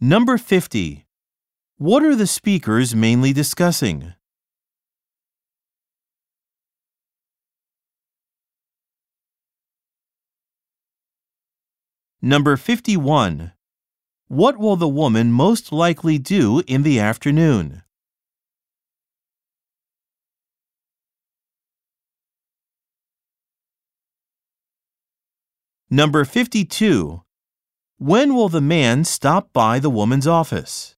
Number 50. What are the speakers mainly discussing? Number 51. What will the woman most likely do in the afternoon? Number 52. When will the man stop by the woman's office?